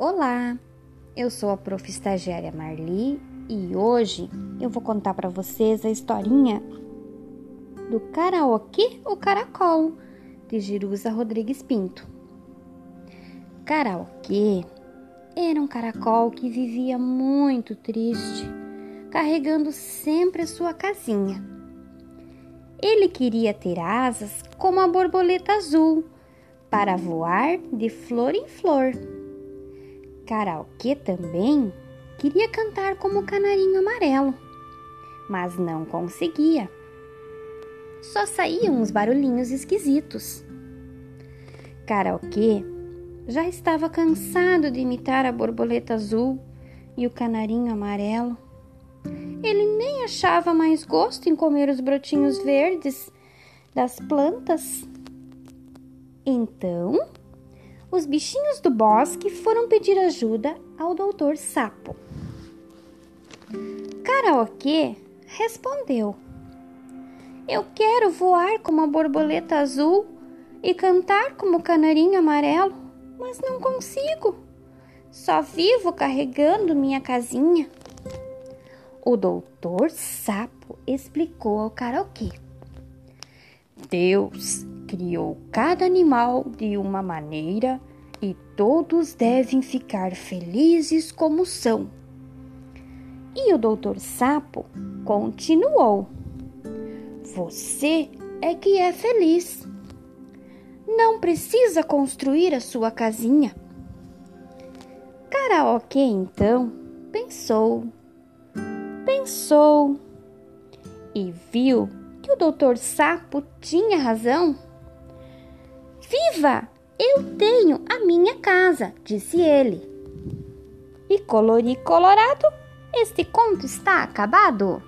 Olá, eu sou a prof. estagiária Marli e hoje eu vou contar para vocês a historinha do karaokê ou caracol de Jerusa Rodrigues Pinto. Karaokê era um caracol que vivia muito triste, carregando sempre a sua casinha. Ele queria ter asas como a borboleta azul para voar de flor em flor Karaokê também queria cantar como o canarinho amarelo, mas não conseguia. Só saíam uns barulhinhos esquisitos. Karaokê já estava cansado de imitar a borboleta azul e o canarinho amarelo. Ele nem achava mais gosto em comer os brotinhos verdes das plantas. Então, os bichinhos do bosque foram pedir ajuda ao doutor Sapo. Karaokê respondeu: Eu quero voar como a borboleta azul e cantar como o canarinho amarelo, mas não consigo. Só vivo carregando minha casinha. O doutor Sapo explicou ao karaokê. Deus criou cada animal de uma maneira e todos devem ficar felizes como são. E o doutor Sapo continuou: Você é que é feliz. Não precisa construir a sua casinha. Karaokê então pensou, pensou e viu que o doutor Sapo tinha razão. Viva! Eu tenho a minha casa, disse ele. E colori colorado, este conto está acabado.